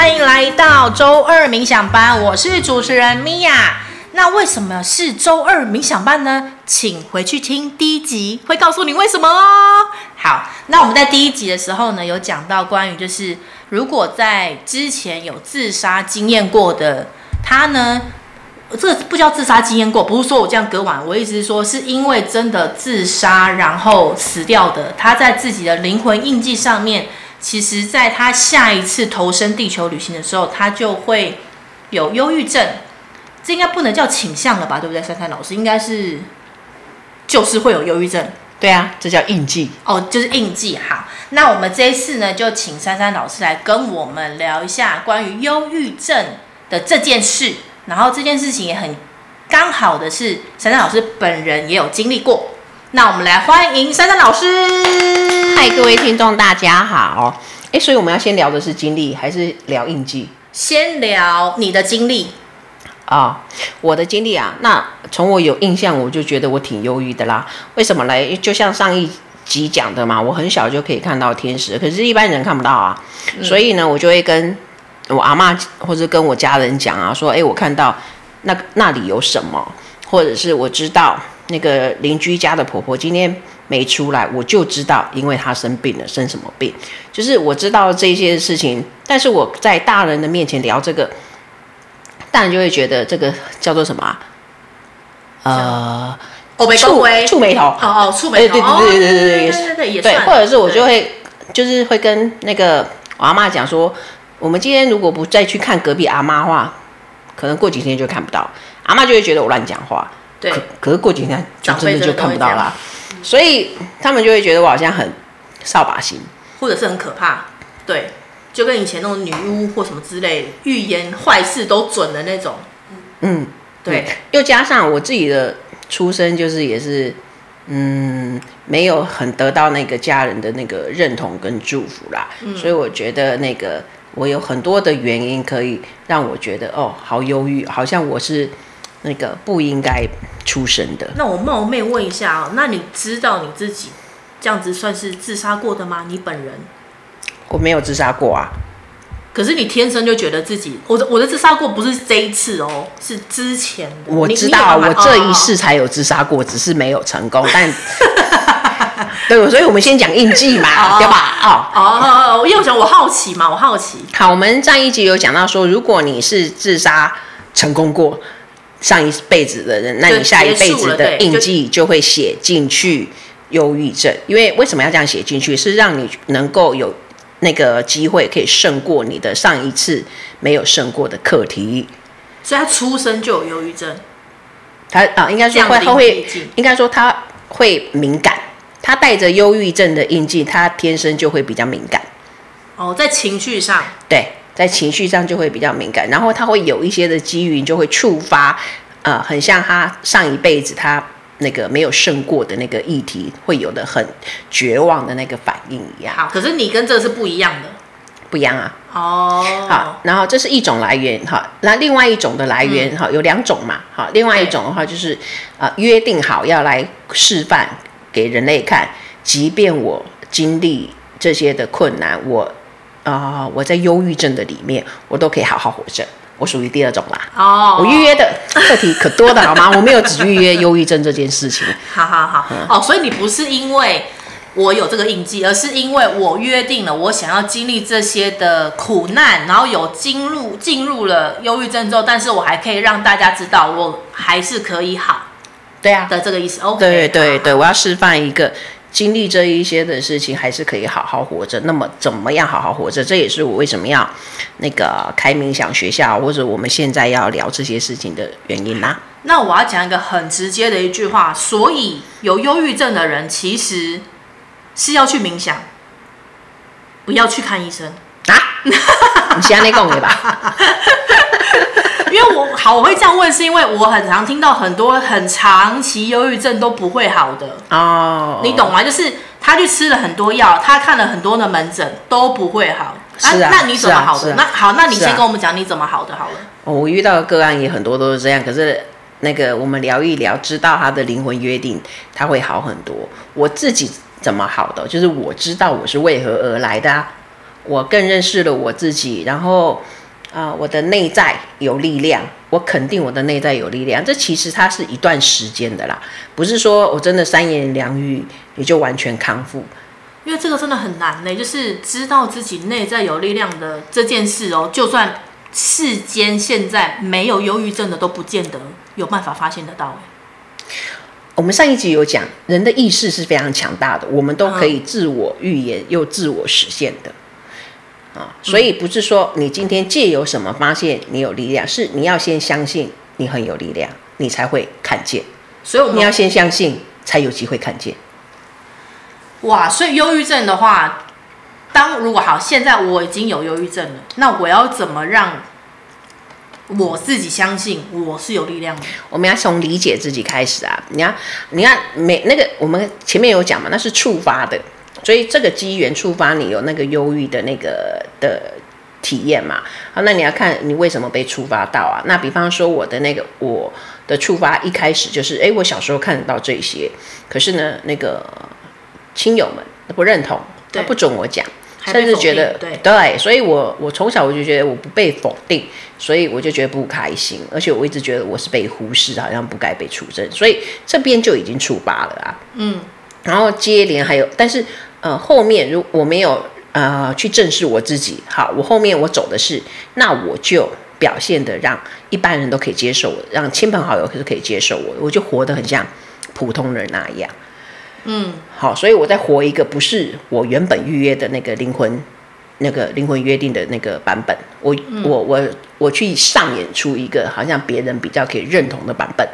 欢迎来到周二冥想班，我是主持人米娅。那为什么是周二冥想班呢？请回去听第一集，会告诉你为什么哦。好，那我们在第一集的时候呢，有讲到关于就是如果在之前有自杀经验过的他呢，这个不叫自杀经验过，不是说我这样割腕，我意思是说是因为真的自杀然后死掉的，他在自己的灵魂印记上面。其实，在他下一次投身地球旅行的时候，他就会有忧郁症。这应该不能叫倾向了吧？对不对，珊珊老师？应该是就是会有忧郁症。对啊，这叫印记。哦，就是印记。好，那我们这一次呢，就请珊珊老师来跟我们聊一下关于忧郁症的这件事。然后这件事情也很刚好的是，珊珊老师本人也有经历过。那我们来欢迎珊珊老师。嗨，各位听众，大家好。哎，所以我们要先聊的是经历，还是聊印记？先聊你的经历啊、哦，我的经历啊。那从我有印象，我就觉得我挺忧郁的啦。为什么嘞？就像上一集讲的嘛，我很小就可以看到天使，可是一般人看不到啊。嗯、所以呢，我就会跟我阿嬷或者跟我家人讲啊，说：哎，我看到那那里有什么，或者是我知道。那个邻居家的婆婆今天没出来，我就知道，因为她生病了，生什么病？就是我知道这些事情，但是我在大人的面前聊这个，大人就会觉得这个叫做什么啊？呃，触触眉头，哦哦，触眉头，对对对对对对对，对，对，或者是我就会就是会跟那个我阿妈讲说，我们今天如果不再去看隔壁阿妈的话，可能过几天就看不到，阿妈就会觉得我乱讲话。对，可可是过几天就真的就看不到啦，所以他们就会觉得我好像很扫把星，或者是很可怕。对，就跟以前那种女巫或什么之类，预言坏事都准的那种。嗯，对。又加上我自己的出生，就是也是，嗯，没有很得到那个家人的那个认同跟祝福啦。嗯，所以我觉得那个我有很多的原因可以让我觉得哦，好忧郁，好像我是。那个不应该出生的。那我冒昧问一下啊，那你知道你自己这样子算是自杀过的吗？你本人？我没有自杀过啊。可是你天生就觉得自己，我的我的自杀过不是这一次哦，是之前的。我知道，我这一世才有自杀过，哦，只是没有成功。但 对，所以我们先讲印记嘛，对吧？哦哦，因为我想我好奇嘛，我好奇。好，我们上一集有讲到说，如果你是自杀成功过。上一辈子的人，那你下一辈子的印记就会写进去忧郁症。因为为什么要这样写进去？是让你能够有那个机会可以胜过你的上一次没有胜过的课题。所以他出生就有忧郁症。他啊，应该说会，他会，应该说他会敏感。他带着忧郁症的印记，他天生就会比较敏感。哦，在情绪上。对。在情绪上就会比较敏感，然后他会有一些的机遇，就会触发，呃，很像他上一辈子他那个没有胜过的那个议题，会有的很绝望的那个反应一样。好，可是你跟这个是不一样的，不一样啊。哦。好，然后这是一种来源哈，那另外一种的来源哈、嗯、有两种嘛，好，另外一种的话就是啊、呃、约定好要来示范给人类看，即便我经历这些的困难，我。啊、呃，我在忧郁症的里面，我都可以好好活着。我属于第二种啦。哦，我预约的课题可多的好吗？我没有只预约忧郁症这件事情。好好好。嗯、哦，所以你不是因为我有这个印记，而是因为我约定了，我想要经历这些的苦难，然后有进入进入了忧郁症之后，但是我还可以让大家知道，我还是可以好。对啊。的这个意思。OK。对对对，我要示范一个。经历这一些的事情，还是可以好好活着。那么，怎么样好好活着？这也是我为什么要那个开冥想学校，或者我们现在要聊这些事情的原因啦、啊。那我要讲一个很直接的一句话，所以有忧郁症的人其实是要去冥想，不要去看医生啊。你现在讲的吧？因为我好，我会这样问，是因为我很常听到很多很长期忧郁症都不会好的哦，oh. 你懂吗？就是他去吃了很多药，他看了很多的门诊都不会好，是啊，啊那你怎么好的？那好，那你先跟我们讲你怎么好的好了。哦，我遇到的个案也很多都是这样，可是那个我们聊一聊，知道他的灵魂约定，他会好很多。我自己怎么好的？就是我知道我是为何而来的、啊。我更认识了我自己，然后啊、呃，我的内在有力量，我肯定我的内在有力量。这其实它是一段时间的啦，不是说我真的三言两语也就完全康复。因为这个真的很难呢，就是知道自己内在有力量的这件事哦，就算世间现在没有忧郁症的，都不见得有办法发现得到。我们上一集有讲，人的意识是非常强大的，我们都可以自我预言又自我实现的啊。所以不是说你今天借由什么发现你有力量，是你要先相信你很有力量，你才会看见。所以我们你要先相信，才有机会看见。哇，所以忧郁症的话，当如果好，现在我已经有忧郁症了，那我要怎么让我自己相信我是有力量的？我们要从理解自己开始啊！你要，你看，每那个我们前面有讲嘛，那是触发的，所以这个机缘触发你有那个忧郁的那个的体验嘛。好，那你要看你为什么被触发到啊？那比方说我的那个我的触发一开始就是，哎，我小时候看得到这些，可是呢，那个。亲友们不认同，他不准我讲，甚至觉得对，对，所以我我从小我就觉得我不被否定，所以我就觉得不开心，而且我一直觉得我是被忽视，好像不该被出征，所以这边就已经触发了啊。嗯，然后接连还有，但是呃后面如我没有呃去正视我自己，好，我后面我走的是，那我就表现的让一般人都可以接受我，让亲朋好友可是可以接受我，我就活得很像普通人那样。嗯，好，所以我在活一个不是我原本预约的那个灵魂，那个灵魂约定的那个版本，我、嗯、我我我去上演出一个好像别人比较可以认同的版本。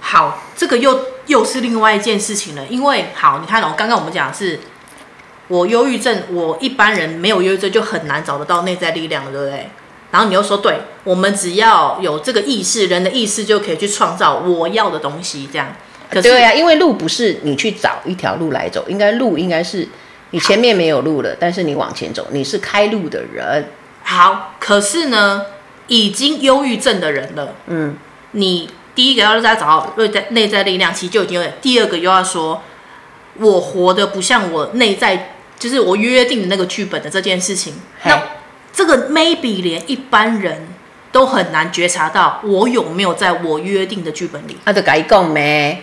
好，这个又又是另外一件事情了，因为好，你看哦，刚刚我们讲的是我忧郁症，我一般人没有忧郁症就很难找得到内在力量了，对不对？然后你又说，对，我们只要有这个意识，人的意识就可以去创造我要的东西，这样。对啊，因为路不是你去找一条路来走，应该路应该是你前面没有路了，但是你往前走，你是开路的人。好，可是呢，已经忧郁症的人了，嗯，你第一个要在找到内在内在力量，其实就已经有点。第二个又要说，我活得不像我内在，就是我约定的那个剧本的这件事情。那这个 maybe 连一般人都很难觉察到，我有没有在我约定的剧本里？那就改讲没？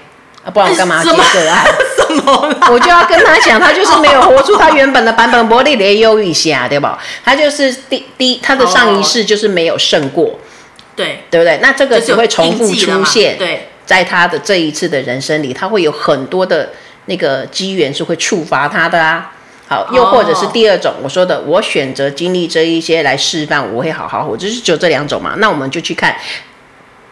不然我干嘛接个案？什么？我就要跟他讲，他就是没有活出他原本的版本，魔力连忧郁下，对吧？他就是第第他的上一世就是没有胜过，对对不对？那这个只会重复出现，对，在他的这一次的人生里，他会有很多的那个机缘是会触发他的啊。好，又或者是第二种我说的，我选择经历这一些来示范，我会好好活，就是只有这两种嘛。那我们就去看。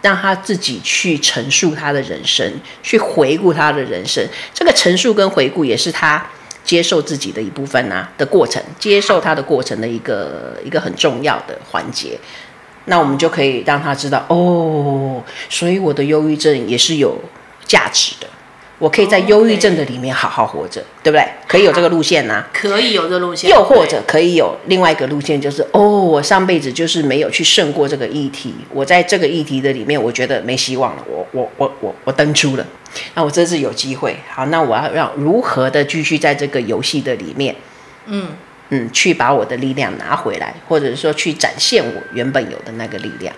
让他自己去陈述他的人生，去回顾他的人生。这个陈述跟回顾也是他接受自己的一部分啊的过程，接受他的过程的一个一个很重要的环节。那我们就可以让他知道，哦，所以我的忧郁症也是有价值的。我可以在忧郁症的里面好好活着，对不对？可以有这个路线呐、啊，可以有这个路线。又或者可以有另外一个路线，就是哦，我上辈子就是没有去胜过这个议题，我在这个议题的里面，我觉得没希望了，我我我我我登出了，那我这次有机会，好，那我要让如何的继续在这个游戏的里面，嗯嗯，去把我的力量拿回来，或者说去展现我原本有的那个力量。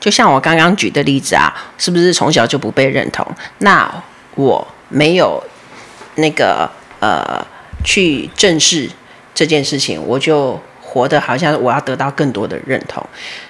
就像我刚刚举的例子啊，是不是从小就不被认同？那我。没有那个呃去正视这件事情，我就活得好像我要得到更多的认同，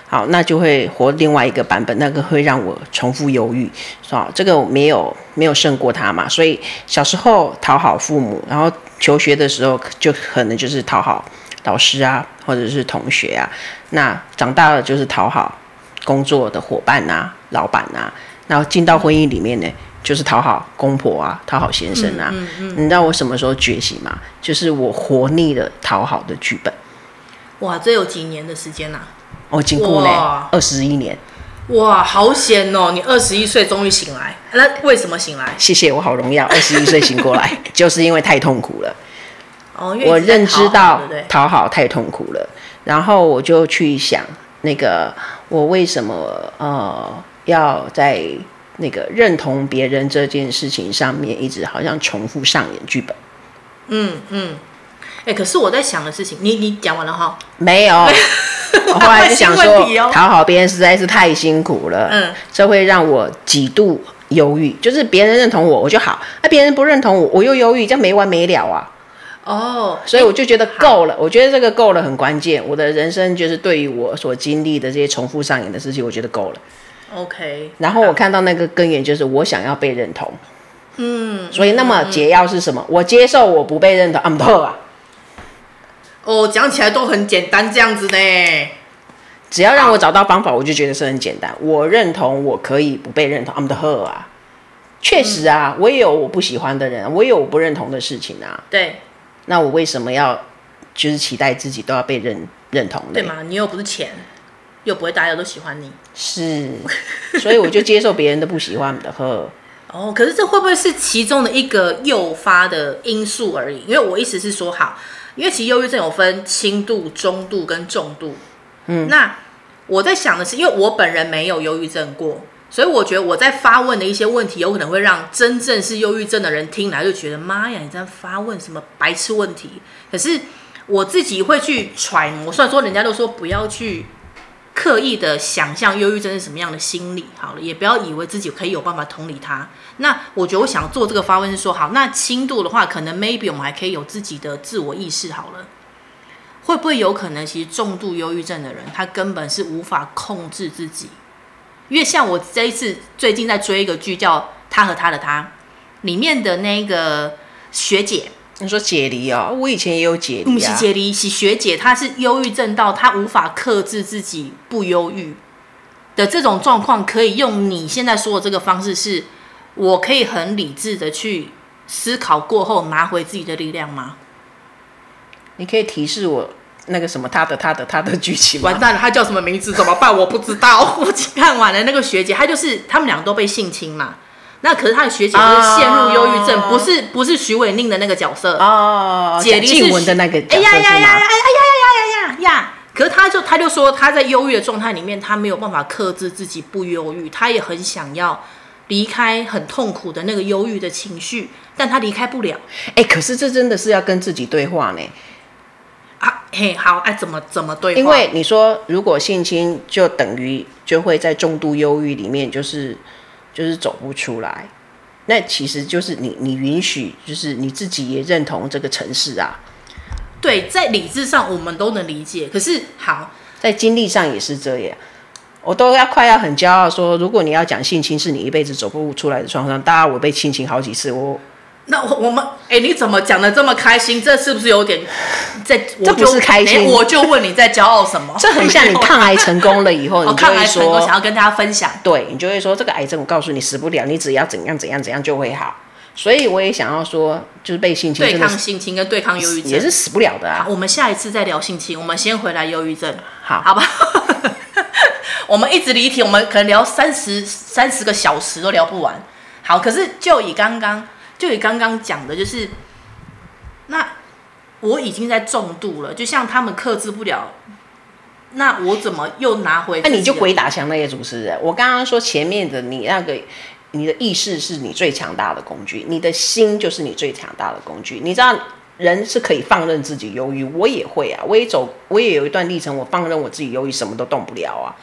好，那就会活另外一个版本，那个会让我重复犹豫，是吧？这个没有没有胜过他嘛，所以小时候讨好父母，然后求学的时候就可能就是讨好老师啊，或者是同学啊，那长大了就是讨好工作的伙伴啊、老板啊，然后进到婚姻里面呢。就是讨好公婆啊，讨好先生啊。嗯嗯嗯、你知道我什么时候觉醒吗？就是我活腻了讨好的剧本。哇，这有几年的时间呐、啊？我经过了二十一年。哇，好险哦！你二十一岁终于醒来，那为什么醒来？谢谢，我好荣耀，二十一岁醒过来，就是因为太痛苦了。哦，我认知到讨好太痛苦了，然后我就去想，那个我为什么呃要在。那个认同别人这件事情上面，一直好像重复上演剧本。嗯嗯，哎，可是我在想的事情，你你讲完了哈？没有，我后来就想说，讨好别人实在是太辛苦了，嗯，这会让我几度忧郁。就是别人认同我，我就好；那别人不认同我，我又忧郁，这样没完没了啊。哦，所以我就觉得够了。我觉得这个够了很关键。我的人生就是对于我所经历的这些重复上演的事情，我觉得够了。OK。然后我看到那个根源就是我想要被认同。嗯。所以那么解药是什么？我接受我不被认同。I'm done 啊。哦，讲起来都很简单，这样子呢。只要让我找到方法，我就觉得是很简单。我认同我可以不被认同，I'm the her 啊。确实啊，我也有我不喜欢的人，我也有我不认同的事情啊。对。那我为什么要就是期待自己都要被认认同呢？对吗？你又不是钱，又不会大家都喜欢你。是，所以我就接受别人的不喜欢的呵。哦，可是这会不会是其中的一个诱发的因素而已？因为我意思是说，好。因为其实忧郁症有分轻度、中度跟重度。嗯，那我在想的是，因为我本人没有忧郁症过，所以我觉得我在发问的一些问题，有可能会让真正是忧郁症的人听来就觉得妈呀，你在发问什么白痴问题？可是我自己会去揣摩，虽然说人家都说不要去。刻意的想象忧郁症是什么样的心理，好了，也不要以为自己可以有办法同理他。那我觉得我想做这个发问是说，好，那轻度的话，可能 maybe 我们还可以有自己的自我意识，好了，会不会有可能，其实重度忧郁症的人，他根本是无法控制自己？因为像我这一次最近在追一个剧叫《他和他的他》，里面的那个学姐。你说解离啊、哦？我以前也有解离、啊。不是解离，是学姐，她是忧郁症到她无法克制自己不忧郁的这种状况，可以用你现在说的这个方式是，是我可以很理智的去思考过后拿回自己的力量吗？你可以提示我那个什么他的他的他的剧情吗？完蛋了，他叫什么名字？怎么办？我不知道。我看完了那个学姐，她就是他们两个都被性侵嘛。那可是他的学姐是陷入忧郁症不是不是徐伟宁的那个角色。哦解静文的那个哎呀呀呀呀呀呀呀呀呀呀。可是他就他就说他在忧郁的状态里面他没有办法克制自己不忧郁他也很想要离开很痛苦的那个忧郁的情绪但他离开不了。哎可是这真的是要跟自己对话呢。嘿好哎怎么怎么对因为你说如果性侵就等于就会在重度忧郁里面就是就是走不出来，那其实就是你，你允许，就是你自己也认同这个城市啊。对，在理智上我们都能理解，可是好，在经历上也是这样。我都要快要很骄傲说，如果你要讲性侵是你一辈子走不出来的创伤，当然我被性侵好几次，我。那我我们哎，你怎么讲的这么开心？这是不是有点在？这不是开心，我就问你在骄傲什么？这很像你抗癌成功了以后，你就会说想要跟大家分享。对，你就会说这个癌症，我告诉你死不了，你只要怎样怎样怎样就会好。所以我也想要说，就是被性侵对抗性侵跟对抗忧郁症也是死不了的啊。我们下一次再聊性侵，我们先回来忧郁症，好好吧？我们一直离题，我们可能聊三十三十个小时都聊不完。好，可是就以刚刚。就你刚刚讲的，就是那我已经在重度了，就像他们克制不了，那我怎么又拿回？那你就鬼打墙那些主持人。我刚刚说前面的你那个，你的意识是你最强大的工具，你的心就是你最强大的工具。你知道人是可以放任自己忧郁，我也会啊，我也走，我也有一段历程，我放任我自己忧郁，什么都动不了啊。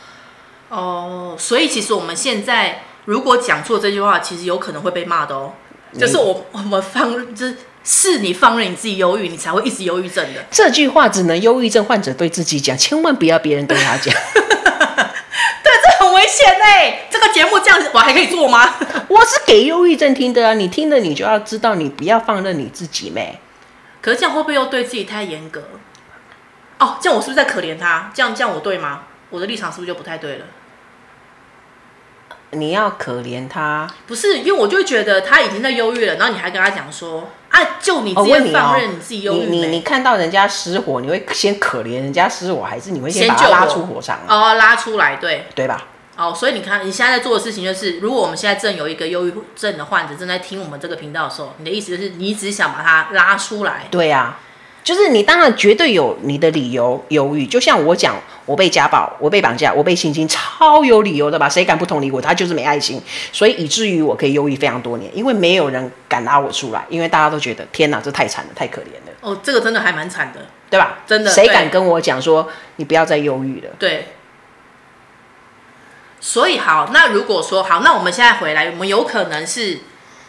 哦，所以其实我们现在如果讲错这句话，其实有可能会被骂的哦。就是我，我们放，就是是你放任你自己忧郁，你才会一直忧郁症的。这句话只能忧郁症患者对自己讲，千万不要别人对他讲。对，这很危险哎！这个节目这样子，我还可以做吗？我是给忧郁症听的啊，你听了你就要知道，你不要放任你自己咩。可是这样会不会又对自己太严格？哦，这样我是不是在可怜他？这样这样我对吗？我的立场是不是就不太对了？你要可怜他，不是因为我就觉得他已经在忧郁了，然后你还跟他讲说啊，就你直接放任你自己忧郁、哦。你你你看到人家失火，你会先可怜人家失火，还是你会先把他拉出火场？哦，拉出来，对对吧？哦，所以你看你现在在做的事情就是，如果我们现在正有一个忧郁症的患者正在听我们这个频道的时候，你的意思就是你只想把他拉出来？对呀、啊。就是你当然绝对有你的理由犹豫，就像我讲，我被家暴，我被绑架，我被性侵，超有理由的吧？谁敢不同理我？他就是没爱心，所以以至于我可以忧郁非常多年，因为没有人敢拉我出来，因为大家都觉得天哪，这太惨了，太可怜了。哦，这个真的还蛮惨的，对吧？真的，谁敢跟我讲说你不要再忧郁了？对。所以好，那如果说好，那我们现在回来，我们有可能是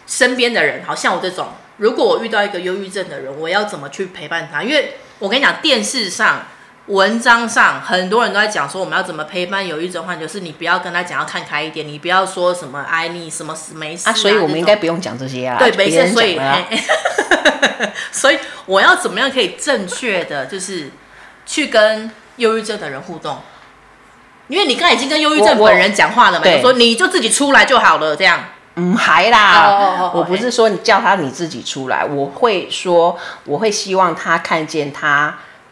身边的人，好像我这种，如果我遇到一个忧郁症的人，我要怎么去陪伴他？因为我跟你讲，电视上、文章上，很多人都在讲说，我们要怎么陪伴忧郁症患者，就是你不要跟他讲要看开一点，你不要说什么哎你 什么死没事啊，啊，所以我们应该不用讲这些啊，对，没事，所以，啊、所以我要怎么样可以正确的，就是去跟忧郁症的人互动？因为你刚才已经跟忧郁症本人讲话了嘛，我说你就自己出来就好了，这样。嗯，还啦，oh, oh, oh, oh, 我不是说你叫他你自己出来，我会说我会希望他看见他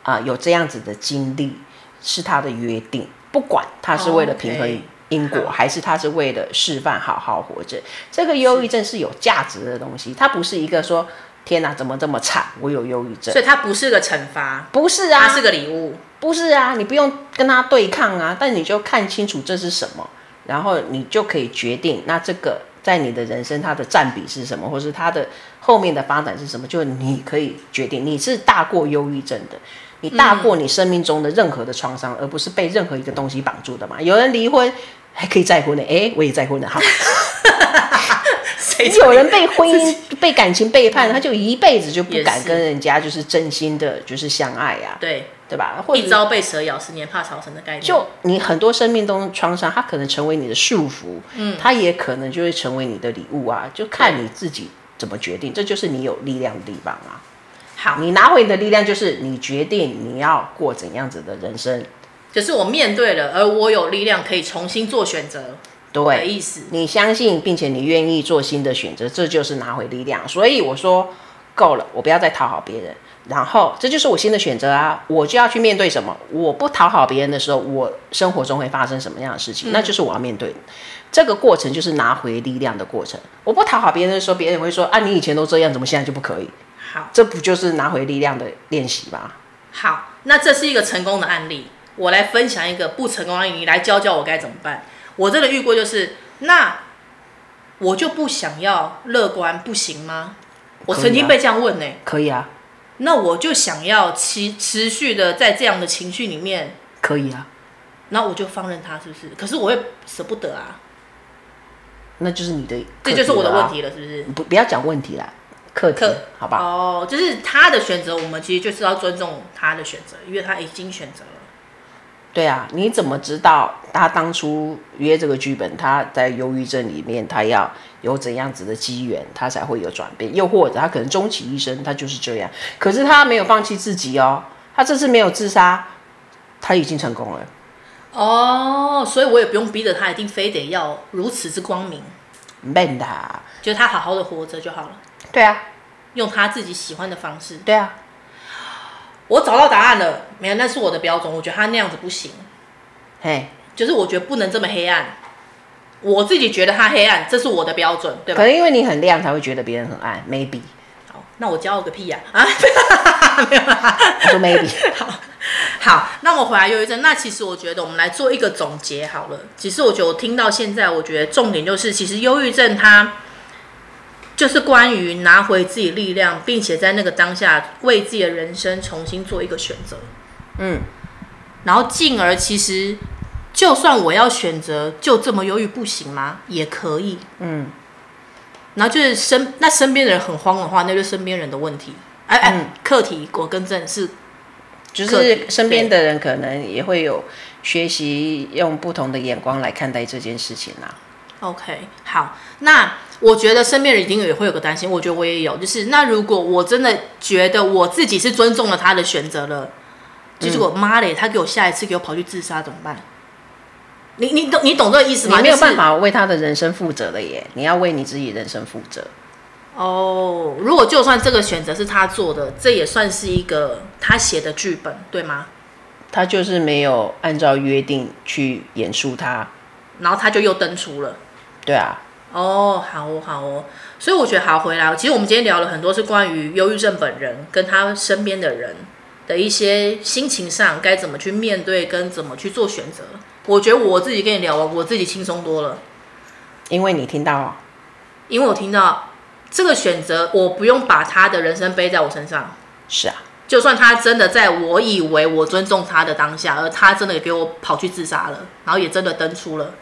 啊、呃、有这样子的经历是他的约定，不管他是为了平衡因果，oh. 还是他是为了示范好好活着。这个忧郁症是有价值的东西，它不是一个说天哪怎么这么惨，我有忧郁症，所以它不是个惩罚，不是啊，它是个礼物。不是啊，你不用跟他对抗啊，但你就看清楚这是什么，然后你就可以决定，那这个在你的人生它的占比是什么，或是它的后面的发展是什么，就你可以决定。你是大过忧郁症的，你大过你生命中的任何的创伤，而不是被任何一个东西绑住的嘛。有人离婚还可以再婚的，哎，我也再婚了哈。有人被婚姻、被感情背叛，他就一辈子就不敢跟人家就是真心的，就是相爱呀、啊。对。对吧？一朝被蛇咬，十年怕草绳的概念。就你很多生命中创伤，它可能成为你的束缚，嗯，它也可能就会成为你的礼物啊，就看你自己怎么决定。这就是你有力量的地方啊。好，你拿回你的力量，就是你决定你要过怎样子的人生。就是我面对了，而我有力量可以重新做选择。对，的意思。你相信，并且你愿意做新的选择，这就是拿回力量。所以我说，够了，我不要再讨好别人。然后，这就是我新的选择啊！我就要去面对什么？我不讨好别人的时候，我生活中会发生什么样的事情？嗯、那就是我要面对的。这个过程就是拿回力量的过程。我不讨好别人的时候，别人会说：“啊，你以前都这样，怎么现在就不可以？”好，这不就是拿回力量的练习吗？好，那这是一个成功的案例。我来分享一个不成功的案例，你来教教我该怎么办。我真的遇过，就是那我就不想要乐观，不行吗？我曾经被这样问呢。可以啊。那我就想要持持续的在这样的情绪里面，可以啊。那我就放任他，是不是？可是我会舍不得啊。那就是你的，这就是我的问题了，是不是？不，不要讲问题啦，课题，好吧？哦，就是他的选择，我们其实就是要尊重他的选择，因为他已经选择了。对啊，你怎么知道他当初约这个剧本，他在忧郁症里面，他要有怎样子的机缘，他才会有转变？又或者他可能终其一生，他就是这样。可是他没有放弃自己哦，他这次没有自杀，他已经成功了。哦，所以我也不用逼着他一定非得要如此之光明。没的，就他好好的活着就好了。对啊，用他自己喜欢的方式。对啊。我找到答案了，没有，那是我的标准。我觉得他那样子不行，嘿，就是我觉得不能这么黑暗。我自己觉得他黑暗，这是我的标准，对吧？可能因为你很亮，才会觉得别人很暗，maybe。好，那我骄傲个屁呀！啊，没有我说 maybe。好，好，那我回来忧郁症。那其实我觉得，我们来做一个总结好了。其实我觉得我听到现在，我觉得重点就是，其实忧郁症它。就是关于拿回自己力量，并且在那个当下为自己的人生重新做一个选择，嗯，然后进而其实就算我要选择就这么犹豫不行吗？也可以，嗯，然后就是身那身边的人很慌的话，那就是身边人的问题，哎哎，课题我更正是，就是身边的人可能也会有学习用不同的眼光来看待这件事情啦。OK，好，那。我觉得身边人一定也会有个担心，我觉得我也有，就是那如果我真的觉得我自己是尊重了他的选择了，就是我妈嘞，他给我下一次给我跑去自杀怎么办？你你懂你懂这个意思吗？你没有办法为他的人生负责的耶，你要为你自己人生负责。哦，如果就算这个选择是他做的，这也算是一个他写的剧本，对吗？他就是没有按照约定去演出他，然后他就又登出了。对啊。哦，好哦，好哦，所以我觉得好回来。其实我们今天聊了很多是关于忧郁症本人跟他身边的人的一些心情上该怎么去面对，跟怎么去做选择。我觉得我自己跟你聊完，我自己轻松多了，因为你听到，因为我听到这个选择，我不用把他的人生背在我身上。是啊，就算他真的在我以为我尊重他的当下，而他真的也给我跑去自杀了，然后也真的登出了，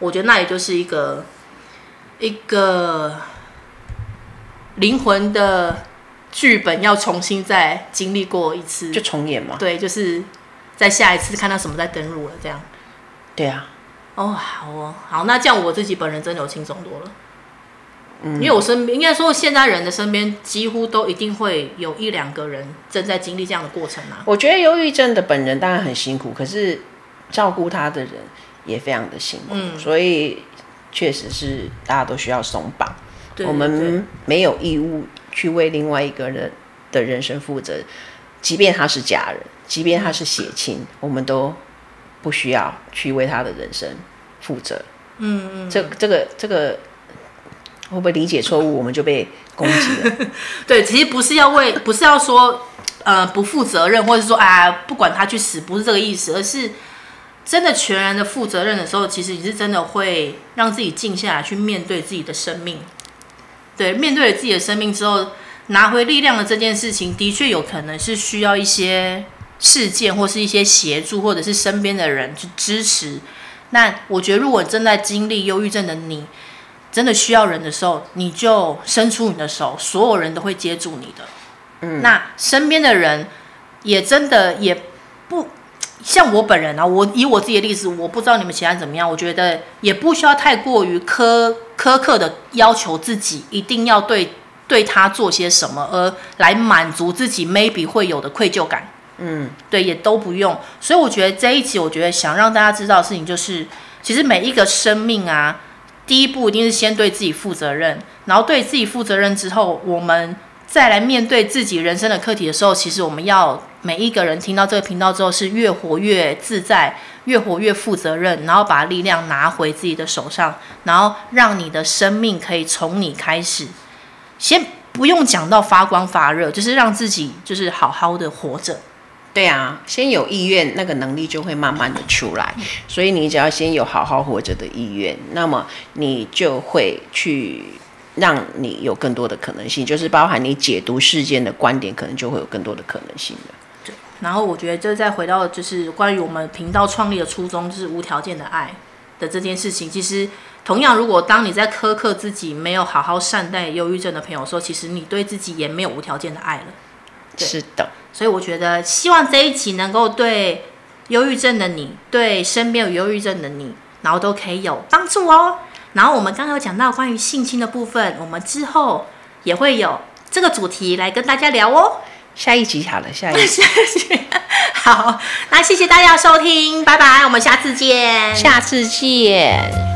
我觉得那也就是一个一个灵魂的剧本要重新再经历过一次，就重演嘛。对，就是在下一次看到什么再登入了这样。对啊。哦，好哦，好，那这样我自己本人真的有轻松多了。嗯，因为我身边应该说现在人的身边几乎都一定会有一两个人正在经历这样的过程啊。我觉得忧郁症的本人当然很辛苦，可是照顾他的人也非常的辛苦，嗯，所以确实是大家都需要松绑。我们没有义务去为另外一个人的人生负责，即便他是家人，即便他是血亲，我们都不需要去为他的人生负责。嗯嗯，这这个这个。会不会理解错误，我们就被攻击了？对，其实不是要为，不是要说，呃，不负责任，或者说，啊，不管他去死，不是这个意思，而是真的全然的负责任的时候，其实你是真的会让自己静下来，去面对自己的生命。对，面对了自己的生命之后，拿回力量的这件事情，的确有可能是需要一些事件，或是一些协助，或者是身边的人去支持。那我觉得，如果正在经历忧郁症的你，真的需要人的时候，你就伸出你的手，所有人都会接住你的。嗯，那身边的人也真的也不像我本人啊。我以我自己的例子，我不知道你们其他人怎么样。我觉得也不需要太过于苛苛刻的要求自己，一定要对对他做些什么，而来满足自己 maybe 会有的愧疚感。嗯，对，也都不用。所以我觉得这一集，我觉得想让大家知道的事情就是，其实每一个生命啊。第一步一定是先对自己负责任，然后对自己负责任之后，我们再来面对自己人生的课题的时候，其实我们要每一个人听到这个频道之后，是越活越自在，越活越负责任，然后把力量拿回自己的手上，然后让你的生命可以从你开始，先不用讲到发光发热，就是让自己就是好好的活着。对啊，先有意愿，那个能力就会慢慢的出来。所以你只要先有好好活着的意愿，那么你就会去让你有更多的可能性，就是包含你解读事件的观点，可能就会有更多的可能性的。对。然后我觉得，就再回到就是关于我们频道创立的初衷，就是无条件的爱的这件事情。其实，同样，如果当你在苛刻自己，没有好好善待忧郁症的朋友说，其实你对自己也没有无条件的爱了。是的。所以我觉得，希望这一集能够对忧郁症的你，对身边有忧郁症的你，然后都可以有帮助哦。然后我们刚刚有讲到关于性侵的部分，我们之后也会有这个主题来跟大家聊哦。下一集好了，下一集 好，那谢谢大家收听，拜拜，我们下次见，下次见。